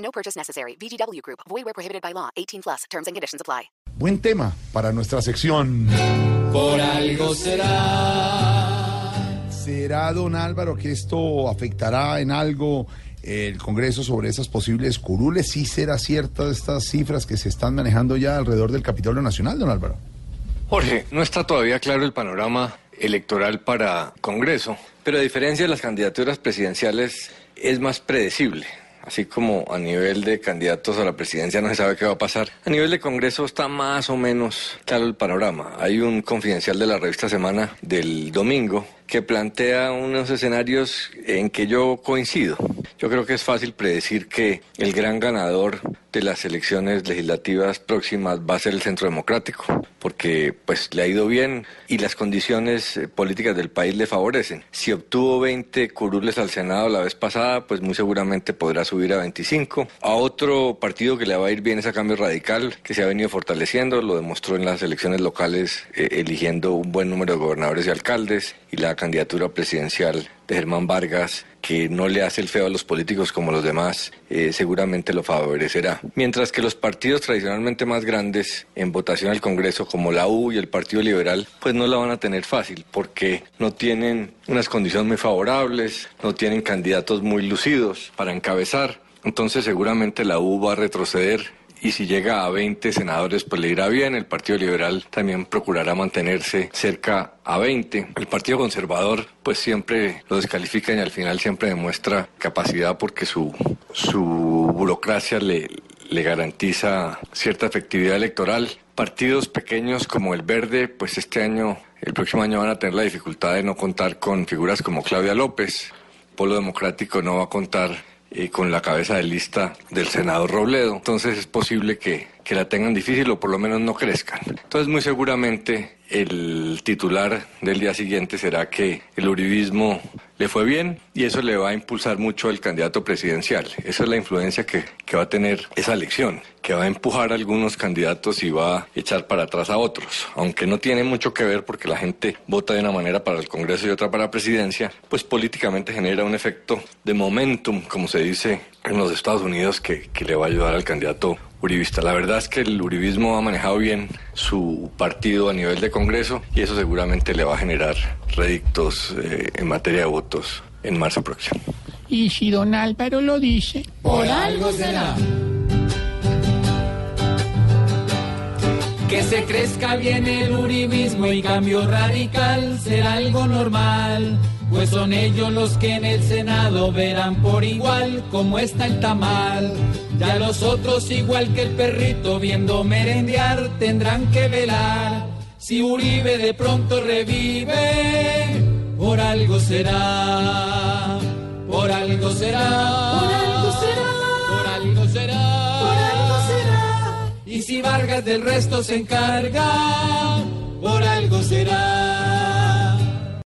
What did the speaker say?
No purchase necessary. VGW Group. Void where prohibited by law. 18 plus. Terms and conditions apply. Buen tema para nuestra sección. Por algo será. ¿Será, don Álvaro, que esto afectará en algo el Congreso sobre esas posibles curules? ¿Sí será cierta estas cifras que se están manejando ya alrededor del Capitolio Nacional, don Álvaro? Jorge, no está todavía claro el panorama electoral para Congreso, pero a diferencia de las candidaturas presidenciales es más predecible. Así como a nivel de candidatos a la presidencia no se sabe qué va a pasar, a nivel de Congreso está más o menos claro el panorama. Hay un confidencial de la revista Semana del domingo que plantea unos escenarios en que yo coincido. Yo creo que es fácil predecir que el gran ganador de las elecciones legislativas próximas va a ser el Centro Democrático, porque pues le ha ido bien y las condiciones eh, políticas del país le favorecen. Si obtuvo 20 curules al Senado la vez pasada, pues muy seguramente podrá subir a 25. A otro partido que le va a ir bien es a Cambio Radical, que se ha venido fortaleciendo, lo demostró en las elecciones locales, eh, eligiendo un buen número de gobernadores y alcaldes, y la candidatura presidencial de Germán Vargas, que no le hace el feo a los políticos como los demás, eh, seguramente lo favorecerá. Mientras que los partidos tradicionalmente más grandes en votación al Congreso, como la U y el Partido Liberal, pues no la van a tener fácil, porque no tienen unas condiciones muy favorables, no tienen candidatos muy lucidos para encabezar. Entonces seguramente la U va a retroceder y si llega a 20 senadores, pues le irá bien. El Partido Liberal también procurará mantenerse cerca a 20. El Partido Conservador, pues siempre lo descalifica y al final siempre demuestra capacidad porque su, su burocracia le, le garantiza cierta efectividad electoral. Partidos pequeños como el Verde, pues este año, el próximo año van a tener la dificultad de no contar con figuras como Claudia López. Polo Democrático no va a contar eh, con la cabeza de lista del senador Robledo. Entonces es posible que, que la tengan difícil o por lo menos no crezcan. Entonces muy seguramente el titular del día siguiente será que el uribismo le fue bien y eso le va a impulsar mucho al candidato presidencial. Esa es la influencia que, que, va a tener esa elección, que va a empujar a algunos candidatos y va a echar para atrás a otros. Aunque no tiene mucho que ver porque la gente vota de una manera para el Congreso y otra para la presidencia, pues políticamente genera un efecto de momentum, como se dice en los Estados Unidos, que, que le va a ayudar al candidato uribista. La verdad es que el uribismo ha manejado bien su partido a nivel de Congreso y eso seguramente le va a generar redictos eh, en materia de votos en marzo próximo. Y si don Álvaro lo dice, Por algo será. Que se crezca bien el uribismo y cambio radical será algo normal. Pues son ellos los que en el Senado verán por igual cómo está el tamal. Ya los otros, igual que el perrito viendo merendear, tendrán que velar. Si Uribe de pronto revive, por algo será. Por algo será. Por algo será. Por algo será. Por algo será. Y si Vargas del resto se encarga, por algo será.